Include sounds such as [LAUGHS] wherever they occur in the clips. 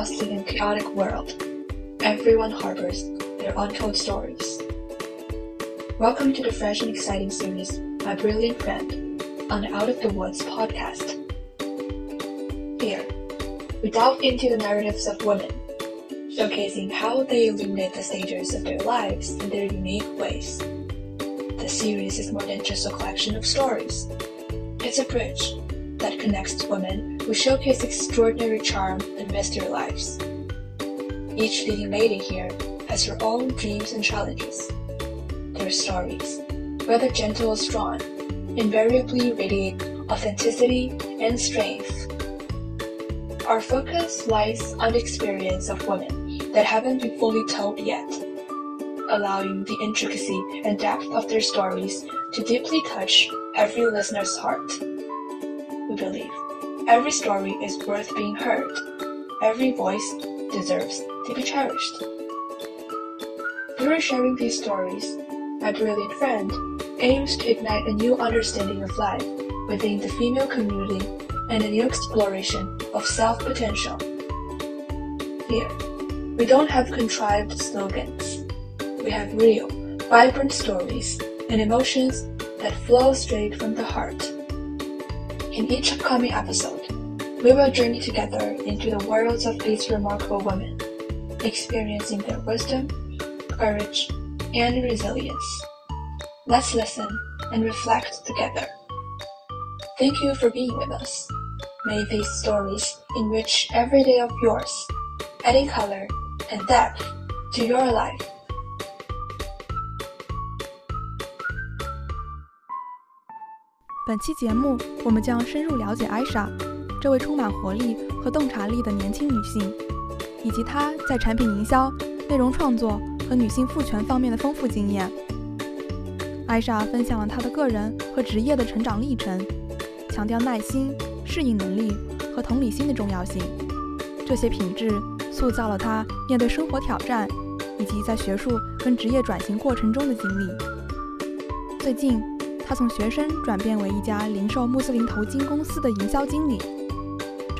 bustling and chaotic world, everyone harbors their untold stories. Welcome to the fresh and exciting series, My Brilliant Friend, on the Out of the Woods podcast. Here, we delve into the narratives of women, showcasing how they illuminate the stages of their lives in their unique ways. The series is more than just a collection of stories. It's a bridge that connects women who showcase extraordinary charm amidst their lives. Each leading lady here has her own dreams and challenges. Their stories, whether gentle or strong, invariably radiate authenticity and strength. Our focus lies on the experience of women that haven't been fully told yet, allowing the intricacy and depth of their stories to deeply touch every listener's heart. We believe every story is worth being heard. Every voice deserves to be cherished. Through sharing these stories, my brilliant friend aims to ignite a new understanding of life within the female community and a new exploration of self potential. Here, we don't have contrived slogans. We have real, vibrant stories and emotions that flow straight from the heart. In each upcoming episode, we will journey together into the worlds of these remarkable women, experiencing their wisdom, courage, and resilience. Let's listen and reflect together. Thank you for being with us. May these stories enrich every day of yours, adding color and depth to your life. 本期节目，我们将深入了解艾莎， 这位充满活力和洞察力的年轻女性，以及她在产品营销、内容创作和女性赋权方面的丰富经验。艾莎分享了她的个人和职业的成长历程，强调耐心、适应能力和同理心的重要性。这些品质塑造了她面对生活挑战以及在学术跟职业转型过程中的经历。最近。她从学生转变为一家零售穆斯林头巾公司的营销经理，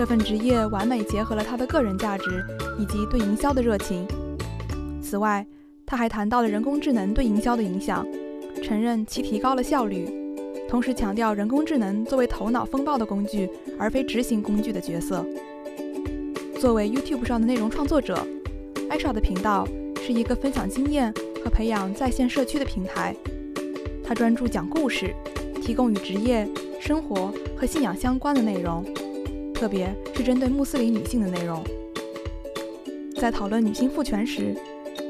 这份职业完美结合了他的个人价值以及对营销的热情。此外，他还谈到了人工智能对营销的影响，承认其提高了效率，同时强调人工智能作为头脑风暴的工具，而非执行工具的角色。作为 YouTube 上的内容创作者，艾莎的频道是一个分享经验和培养在线社区的平台。他专注讲故事，提供与职业、生活和信仰相关的内容，特别是针对穆斯林女性的内容。在讨论女性赋权时，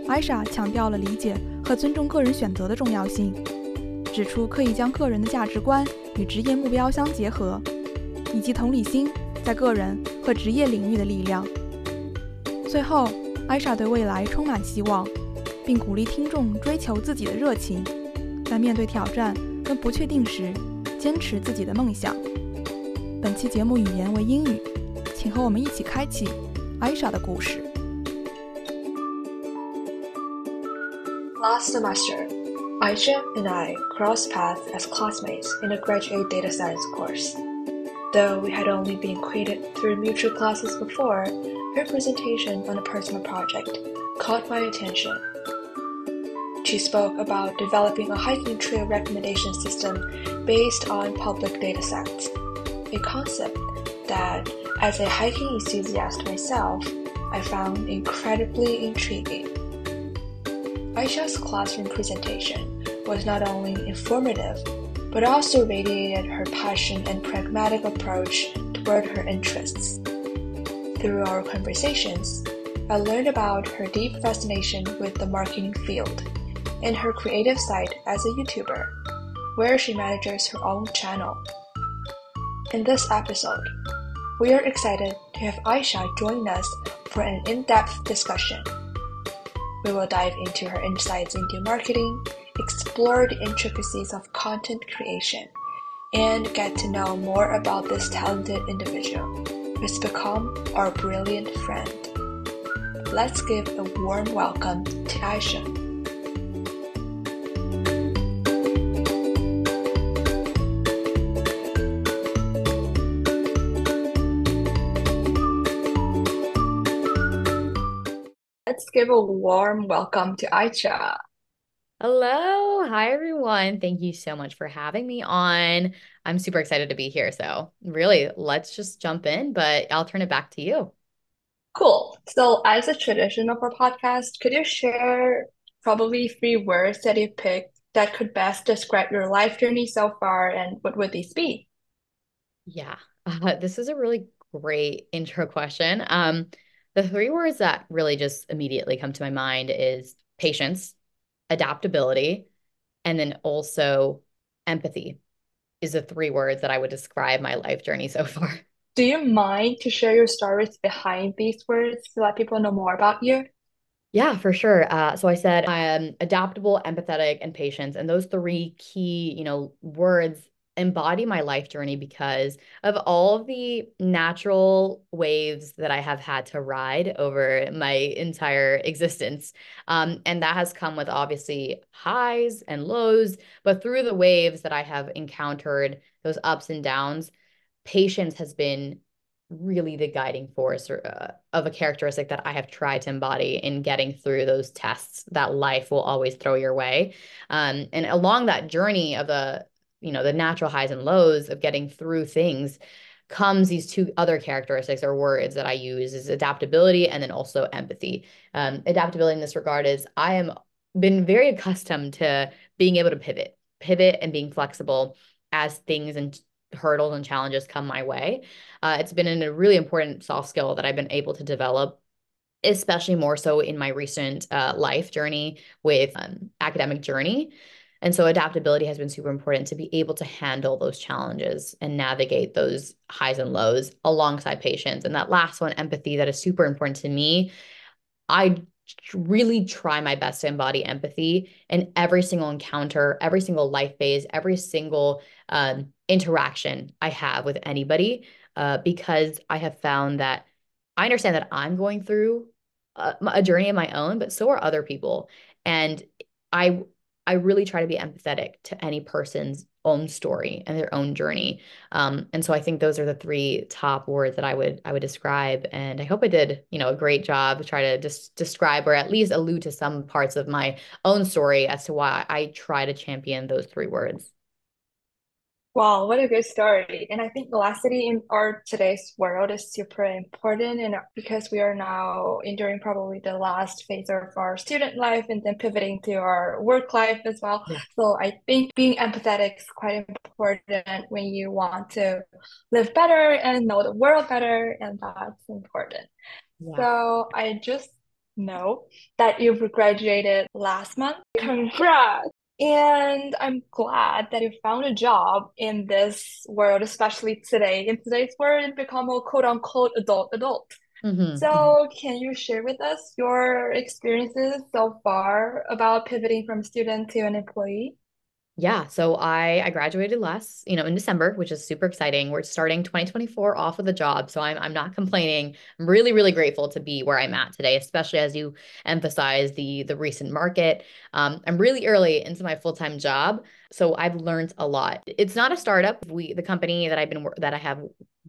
艾莎强调了理解和尊重个人选择的重要性，指出可以将个人的价值观与职业目标相结合，以及同理心在个人和职业领域的力量。最后，艾莎对未来充满希望，并鼓励听众追求自己的热情。在面对挑战跟不确定时，坚持自己的梦想。本期节目语言为英语，请和我们一起开启艾莎的故事。Last semester, Aisha and I crossed paths as classmates in a graduate data science course. Though we had only been acquainted through mutual classes before, her presentation on a personal project caught my attention she spoke about developing a hiking trail recommendation system based on public datasets, a concept that, as a hiking enthusiast myself, I found incredibly intriguing. Aisha's classroom presentation was not only informative, but also radiated her passion and pragmatic approach toward her interests. Through our conversations, I learned about her deep fascination with the marketing field and her creative side as a YouTuber, where she manages her own channel. In this episode, we are excited to have Aisha join us for an in depth discussion. We will dive into her insights into marketing, explore the intricacies of content creation, and get to know more about this talented individual who's become our brilliant friend. Let's give a warm welcome to Aisha. Let's give a warm welcome to Aisha. Hello. Hi, everyone. Thank you so much for having me on. I'm super excited to be here. So, really, let's just jump in, but I'll turn it back to you. Cool. So, as a tradition of our podcast, could you share probably three words that you picked that could best describe your life journey so far, and what would these be? Yeah, uh, [LAUGHS] this is a really great intro question. Um, the three words that really just immediately come to my mind is patience adaptability, and then also empathy is the three words that I would describe my life journey so [LAUGHS] far. Do you mind to share your stories behind these words to let people know more about you? Yeah, for sure. Uh, so I said I'm adaptable, empathetic, and patience, and those three key, you know, words embody my life journey because of all the natural waves that I have had to ride over my entire existence. Um, and that has come with obviously highs and lows, but through the waves that I have encountered, those ups and downs, patience has been really the guiding force or, uh, of a characteristic that I have tried to embody in getting through those tests that life will always throw your way. Um, and along that journey of the you know the natural highs and lows of getting through things comes these two other characteristics or words that I use is adaptability and then also empathy. Um, adaptability in this regard is I am been very accustomed to being able to pivot, pivot and being flexible as things and hurdles and challenges come my way. Uh, it's been a really important soft skill that I've been able to develop especially more so in my recent uh, life journey with um, academic journey and so adaptability has been super important to be able to handle those challenges and navigate those highs and lows alongside patience. And that last one, empathy, that is super important to me. I really try my best to embody empathy in every single encounter, every single life phase, every single um, interaction I have with anybody, uh, because I have found that I understand that I'm going through a, a journey of my own, but so are other people. And I I really try to be empathetic to any person's own story and their own journey. Um, and so I think those are the three top words that I would I would describe. And I hope I did, you know, a great job try to just describe or at least allude to some parts of my own story as to why I try to champion those three words. Wow, what a good story. And I think velocity in our today's world is super important and because we are now enduring probably the last phase of our student life and then pivoting to our work life as well. Yeah. So I think being empathetic is quite important when you want to live better and know the world better, and that's important. Yeah. So I just know that you've graduated last month. Congrats! And I'm glad that you found a job in this world, especially today. In today's world, and become a quote unquote adult adult. Mm-hmm. So, mm-hmm. can you share with us your experiences so far about pivoting from student to an employee? Yeah, so I I graduated last, you know, in December, which is super exciting. We're starting 2024 off with a job, so I'm I'm not complaining. I'm really really grateful to be where I'm at today, especially as you emphasize the the recent market. Um, I'm really early into my full time job, so I've learned a lot. It's not a startup. We the company that I've been that I have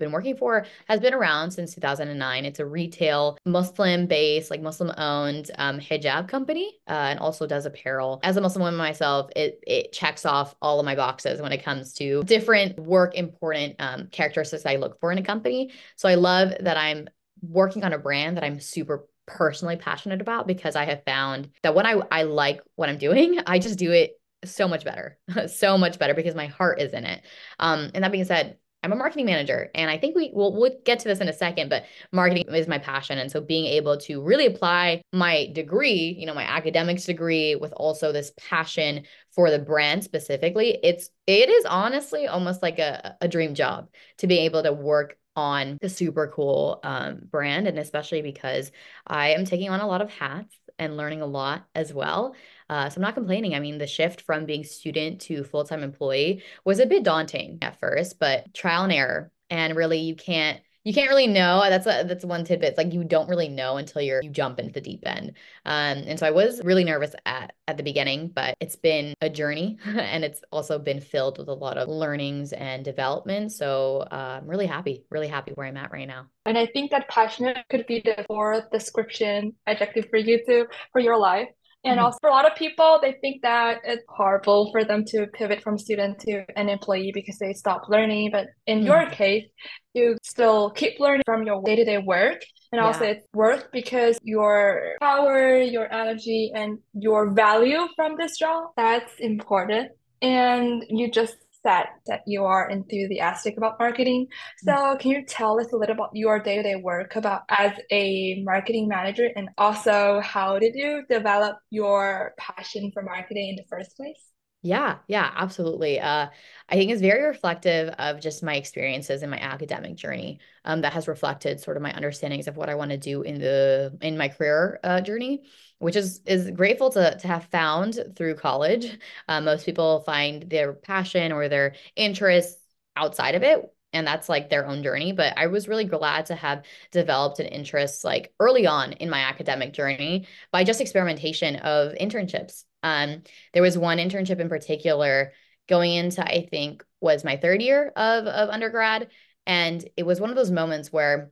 been working for has been around since 2009. It's a retail Muslim based, like Muslim owned um, hijab company uh, and also does apparel. As a Muslim woman myself, it, it checks off all of my boxes when it comes to different work important um, characteristics I look for in a company. So I love that I'm working on a brand that I'm super personally passionate about because I have found that when I, I like what I'm doing, I just do it so much better, [LAUGHS] so much better because my heart is in it. Um, and that being said, I'm a marketing manager, and I think we will we'll get to this in a second, but marketing is my passion. And so being able to really apply my degree, you know, my academics degree with also this passion for the brand specifically, it's it is honestly almost like a, a dream job to be able to work on the super cool um, brand. And especially because I am taking on a lot of hats and learning a lot as well. Uh, so I'm not complaining. I mean, the shift from being student to full time employee was a bit daunting at first, but trial and error. And really, you can't you can't really know. That's a, that's one tidbit. It's like you don't really know until you're you jump into the deep end. Um, and so I was really nervous at at the beginning, but it's been a journey, [LAUGHS] and it's also been filled with a lot of learnings and development. So uh, I'm really happy, really happy where I'm at right now. And I think that passionate could be the fourth description adjective for you to for your life. And mm-hmm. also for a lot of people, they think that it's horrible for them to pivot from student to an employee because they stop learning. But in mm-hmm. your case, you still keep learning from your day-to-day work. And yeah. also it's worth because your power, your energy, and your value from this job, that's important. And you just said that you are enthusiastic about marketing. So mm-hmm. can you tell us a little about your day-to-day work about as a marketing manager and also how did you develop your passion for marketing in the first place? Yeah, yeah, absolutely. Uh, I think it's very reflective of just my experiences in my academic journey. Um, that has reflected sort of my understandings of what I want to do in the in my career uh, journey, which is is grateful to to have found through college. Uh, most people find their passion or their interests outside of it, and that's like their own journey but i was really glad to have developed an interest like early on in my academic journey by just experimentation of internships um, there was one internship in particular going into, I think, was my third year of, of undergrad. And it was one of those moments where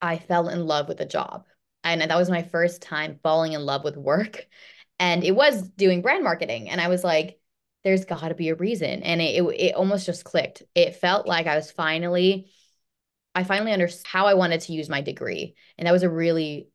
I fell in love with the job. And that was my first time falling in love with work. And it was doing brand marketing. And I was like, there's got to be a reason. And it, it, it almost just clicked. It felt like I was finally, I finally understood how I wanted to use my degree. And that was a really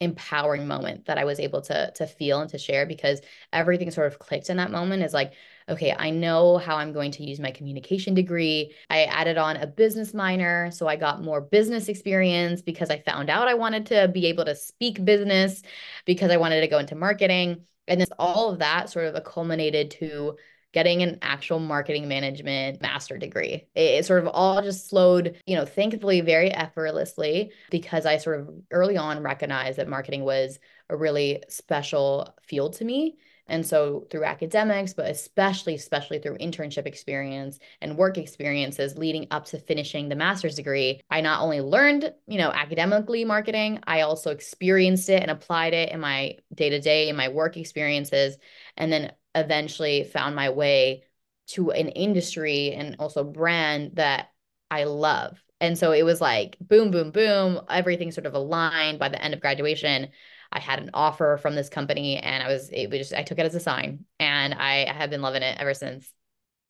empowering moment that I was able to to feel and to share because everything sort of clicked in that moment is like okay I know how I'm going to use my communication degree. I added on a business minor so I got more business experience because I found out I wanted to be able to speak business because I wanted to go into marketing. And then all of that sort of culminated to getting an actual marketing management master degree. It, it, sort of all just slowed, you know, thankfully very effortlessly because I sort of early on recognized that marketing was a really special field to me. And so through academics, but especially, especially through internship experience and work experiences leading up to finishing the master's degree, I not only learned, you know, academically marketing, I also experienced it and applied it in my day to day, in my work experiences. And then eventually found my way to an industry and also brand that I love. And so it was like boom, boom, boom, everything sort of aligned by the end of graduation. I had an offer from this company and I was, it was just, I took it as a sign and I have been loving it ever since.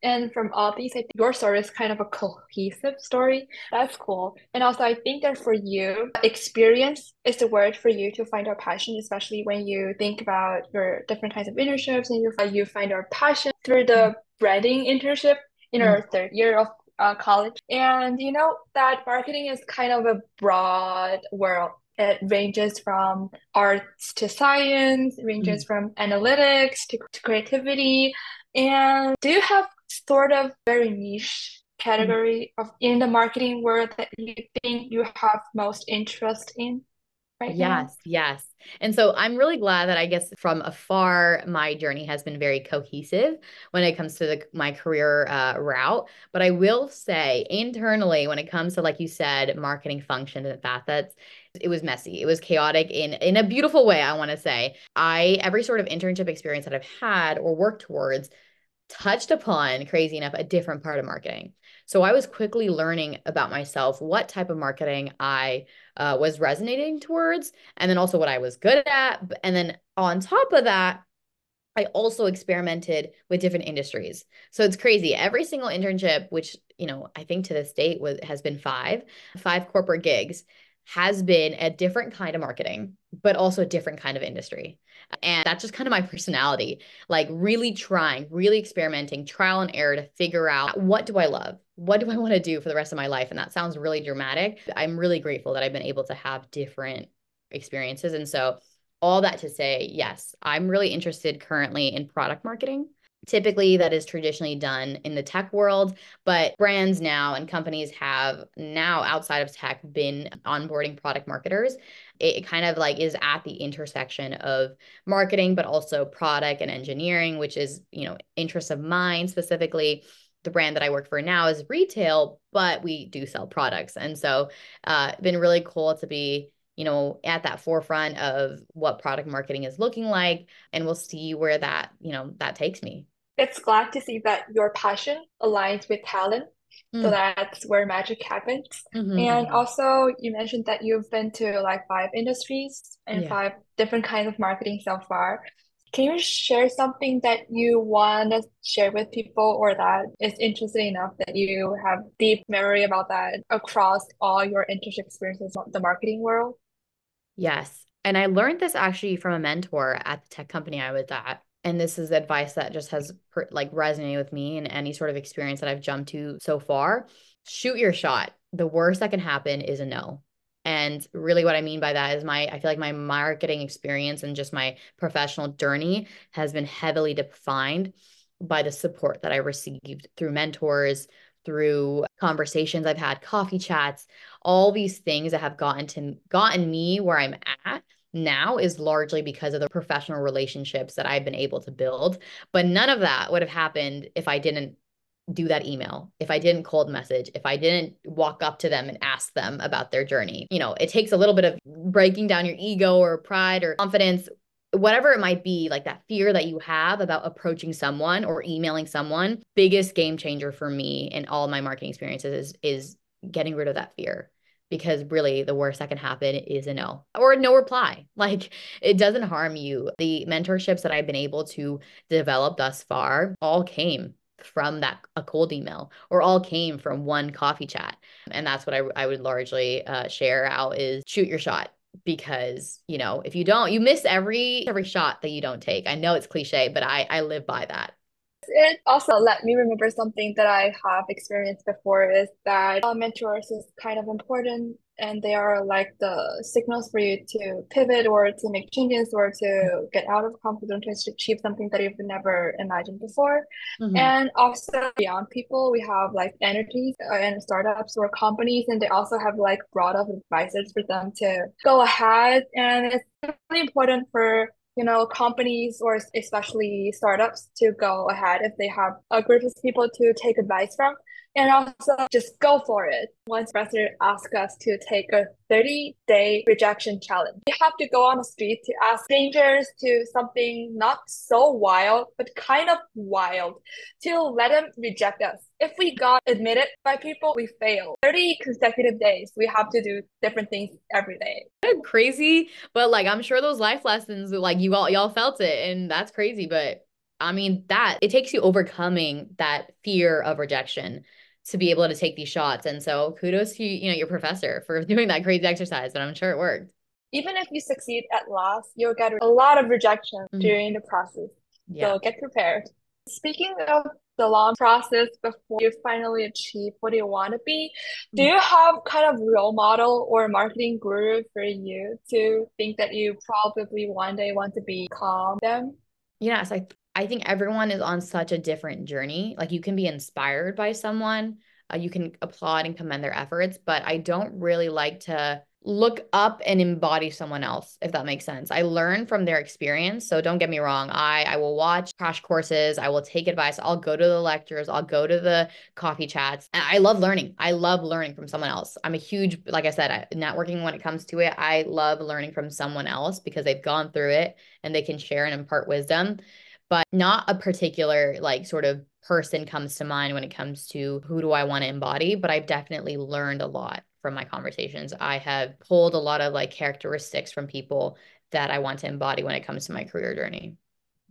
And from all these, I think your story is kind of a cohesive story. That's cool. And also, I think that for you, experience is the word for you to find your passion, especially when you think about your different kinds of internships and you, you find your passion through the mm. branding internship in mm. our third year of uh, college. And you know that marketing is kind of a broad world. It ranges from arts to science, ranges mm. from analytics to, to creativity. And do you have sort of very niche category of in the marketing world that you think you have most interest in right yes now? yes and so i'm really glad that i guess from afar my journey has been very cohesive when it comes to the, my career uh, route. But i will say internally when it comes to like you said marketing function and facets it was messy. It was chaotic in in a beautiful way i want to say. I every sort of internship experience that i've had or worked towards touched upon, crazy enough, a different part of marketing. So I was quickly learning about myself, what type of marketing I uh, was resonating towards, and then also what I was good at. And then on top of that, I also experimented with different industries. So it's crazy. Every single internship, which, you know, I think to this date was has been five, five corporate gigs, has been a different kind of marketing, but also a different kind of industry. And that's just kind of my personality, like really trying, really experimenting, trial and error to figure out what do I love? What do I want to do for the rest of my life? And that sounds really dramatic. I'm really grateful that I've been able to have different experiences. And so, all that to say, yes, I'm really interested currently in product marketing. Typically, that is traditionally done in the tech world, but brands now and companies have now outside of tech been onboarding product marketers it kind of like is at the intersection of marketing but also product and engineering which is you know interests of mine specifically the brand that I work for now is retail, but we do sell products. And so uh been really cool to be, you know, at that forefront of what product marketing is looking like. And we'll see where that, you know, that takes me. It's glad to see that your passion aligns with talent. Mm. So that's where magic happens. Mm-hmm. And also, you mentioned that you've been to like five industries and yeah. five different kinds of marketing so far. Can you share something that you want to share with people or that is interesting enough that you have deep memory about that across all your internship experiences in the marketing world? Yes. And I learned this actually from a mentor at the tech company I was at and this is advice that just has per, like resonated with me in any sort of experience that I've jumped to so far. Shoot your shot. The worst that can happen is a no. And really, what I mean by that is my, I feel like my marketing experience and just my professional journey has been heavily defined by the support that I received through mentors, through conversations I've had, coffee chats, all these things that have gotten to gotten me where I'm at now is largely because of the professional relationships that I've been able to build. But none of that would have happened if I didn't do that email, if I didn't cold message, if I didn't walk up to them and ask them about their journey. You know, it takes a little bit of breaking down your ego or pride or confidence, whatever it might be, like that fear that you have about approaching someone or emailing someone. Biggest game changer for me in all my marketing experiences is, is getting rid of that fear because really the worst that can happen is a no or a no reply. [LAUGHS] Like it doesn't harm you. The mentorships that I've been able to develop thus far all came from that a cold email or all came from one coffee chat and that's what i, I would largely uh, share out is shoot your shot because you know if you don't you miss every every shot that you don't take i know it's cliche but i i live by that it also let me remember something that I have experienced before is that uh, mentors is kind of important and they are like the signals for you to pivot or to make changes or to get out of comfort zone to achieve something that you've never imagined before. Mm-hmm. And also beyond people, we have like entities uh, and startups or companies, and they also have like broad of advisors for them to go ahead. And it's really important for you know, companies or especially startups to go ahead if they have a group of people to take advice from and also just go for it. Once professor asked us to take a 30 day rejection challenge. We have to go on the street to ask strangers to something not so wild, but kind of wild to let them reject us. If we got admitted by people, we fail. 30 consecutive days, we have to do different things every day. Crazy, but like I'm sure those life lessons, like you all y'all felt it, and that's crazy. But I mean, that it takes you overcoming that fear of rejection to be able to take these shots. And so kudos to you know your professor for [LAUGHS] doing that crazy exercise, but I'm sure it worked. Even if you succeed at last, you'll get a lot of rejection mm-hmm. during the process. Yeah. So get prepared. Speaking of the long process before you finally achieve what you want to be, do mm-hmm. you have kind of role model or marketing guru for you to think that you probably one day want to become them? Yes, I I think everyone is on such a different journey. Like you can be inspired by someone, uh, you can applaud and commend their efforts, but I don't really like to look up and embody someone else if that makes sense i learn from their experience so don't get me wrong i i will watch crash courses i will take advice i'll go to the lectures i'll go to the coffee chats i love learning i love learning from someone else i'm a huge like i said networking when it comes to it i love learning from someone else because they've gone through it and they can share and impart wisdom but not a particular like sort of person comes to mind when it comes to who do I want to embody, but I've definitely learned a lot from my conversations. I have pulled a lot of like characteristics from people that I want to embody when it comes to my career journey.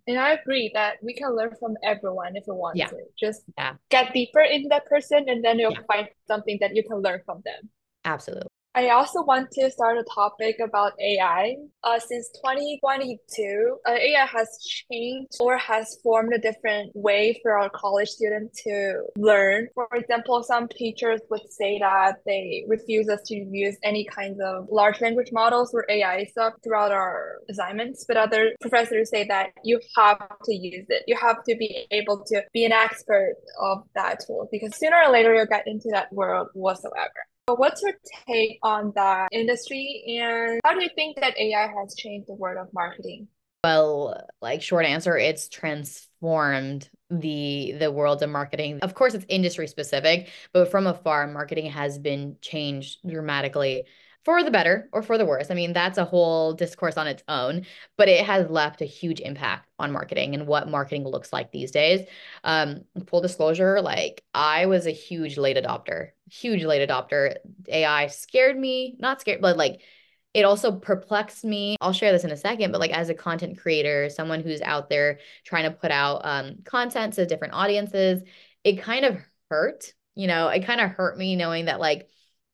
And I agree that we can learn from everyone if we want yeah. to. Just yeah. get deeper into that person and then you'll yeah. find something that you can learn from them. Absolutely. I also want to start a topic about AI. Uh, since 2022, uh, AI has changed or has formed a different way for our college students to learn. For example, some teachers would say that they refuse us to use any kinds of large language models or AI stuff throughout our assignments, but other professors say that you have to use it. You have to be able to be an expert of that tool because sooner or later you'll get into that world whatsoever. What's your take on that industry and how do you think that AI has changed the world of marketing? Well, like short answer, it's transformed the the world of marketing. Of course, it's industry specific, but from afar, marketing has been changed dramatically for the better or for the worse. I mean, that's a whole discourse on its own, but it has left a huge impact on marketing and what marketing looks like these days. Um, full disclosure, like I was a huge late adopter, huge late adopter. AI scared me, not scared, but like it also perplexed me. I'll share this in a second, but like as a content creator, someone who's out there trying to put out um, content to different audiences, it kind of hurt. You know, it kind of hurt me knowing that like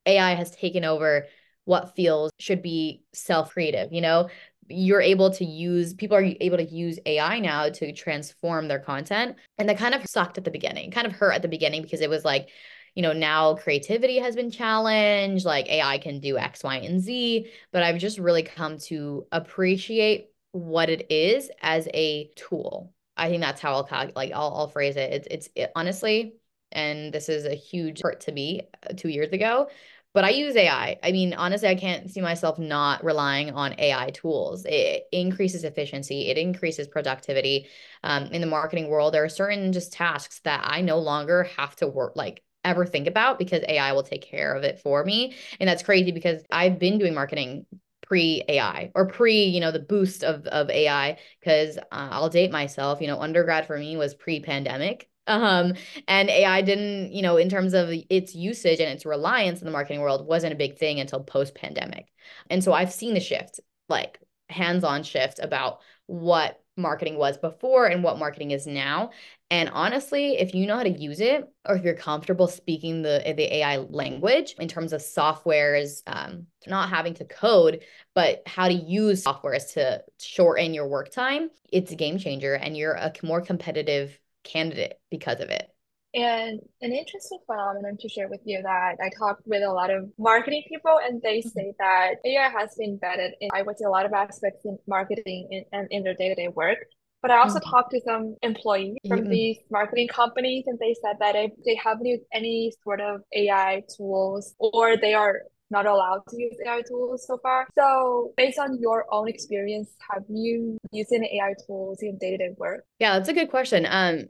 AI has taken over what feels should be self creative you know? You're able to use people are able to use AI now to transform their content and that kind of sucked at the beginning kind of hurt at the beginning because it was like you know now creativity has been challenged like AI can do x y and z but I've just really come to appreciate what it is as a tool. I think that's how I'll like I'll, I'll phrase it. It's it's it, honestly and this is a huge hurt to me uh, 2 years ago but I use AI. I mean, honestly, I can't see myself not relying on AI tools. It increases efficiency, it increases productivity. Um, in the marketing world, there are certain just tasks that I no longer have to work like ever think about because AI will take care of it for me. And that's crazy because I've been doing marketing pre AI or pre, you know, the boost of of AI because uh, I'll date myself, you know, undergrad for me was pre pandemic. Um, and AI didn't, you know, in terms of its usage and its reliance in the marketing world wasn't a big thing until post pandemic. And so I've seen the shift, like hands on shift about what marketing was before and what marketing is now. And honestly, if you know how to use it, or if you're comfortable speaking the the AI language in terms of softwares, um, not having to code, but how to use softwares to shorten your work time, it's a game changer, and you're a more competitive candidate because of it. And an interesting phenomenon to share with you that I talked with a lot of marketing people, and they mm-hmm. say that AI has been embedded in, I would say, a lot of aspects in marketing and in, in, their day to day work. But I also mm-hmm. talked to some employees from mm-hmm. these marketing companies, and they said that if they haven't used any sort of AI tools or they are not allowed to use AI tools so far. So, based on your own experience, have you used any AI tools in day to day work? Yeah, that's a good question. Um,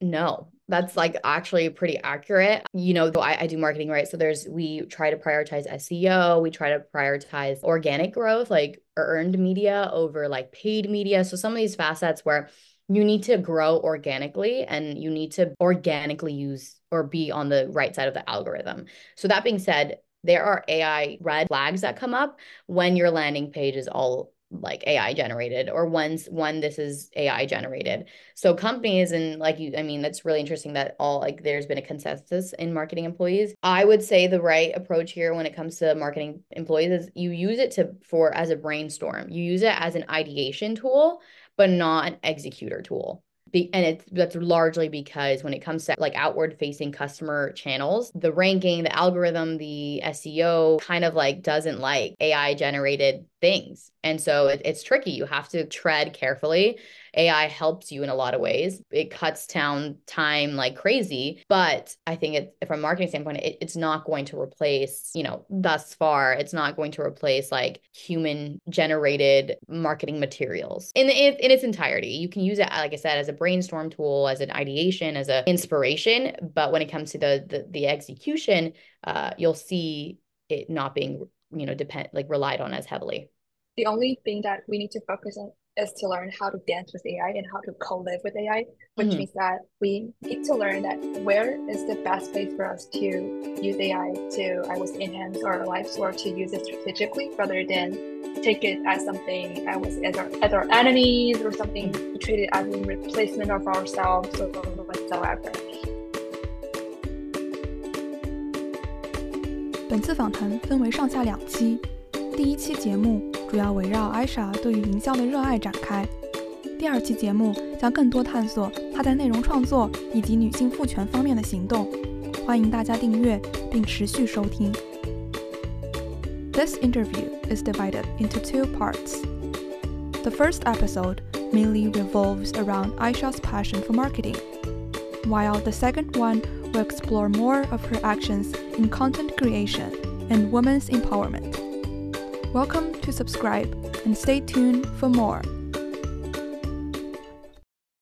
no, that's like actually pretty accurate. You know, I, I do marketing, right? So there's we try to prioritize SEO, we try to prioritize organic growth, like earned media over like paid media. So some of these facets where you need to grow organically and you need to organically use or be on the right side of the algorithm. So that being said, there are AI red flags that come up when your landing page is all like AI generated or once when this is AI generated. So companies and like you I mean that's really interesting that all like there's been a consensus in marketing employees. I would say the right approach here when it comes to marketing employees is you use it to for as a brainstorm. You use it as an ideation tool but not an executor tool. Be, and it's that's largely because when it comes to like outward facing customer channels the ranking the algorithm the seo kind of like doesn't like ai generated things and so it, it's tricky you have to tread carefully AI helps you in a lot of ways. It cuts down time like crazy, but I think it from a marketing standpoint, it, it's not going to replace, you know, thus far, it's not going to replace like human generated marketing materials in, in, in its entirety. You can use it, like I said, as a brainstorm tool, as an ideation, as an inspiration. But when it comes to the the, the execution, uh, you'll see it not being, you know, depend like relied on as heavily The only thing that we need to focus on is to learn how to dance with AI and how to co-live with AI, which mm-hmm. means that we need to learn that where is the best place for us to use AI to, I would enhance our lives or to use it strategically rather than take it as something I was as our, as our enemies or something to treat it as a replacement of ourselves or whatsoever. 本次访谈分为上下两期， 第一期节目主要围绕艾莎对于营销的热爱展开。第二期节目将更多探索她在内容创作以及女性赋权方面的行动。欢迎大家订阅并持续收听。This interview is divided into two parts. The first episode mainly revolves around Aisha's passion for marketing, while the second one will explore more of her actions in content creation and women's empowerment. Welcome to subscribe and stay tuned for more.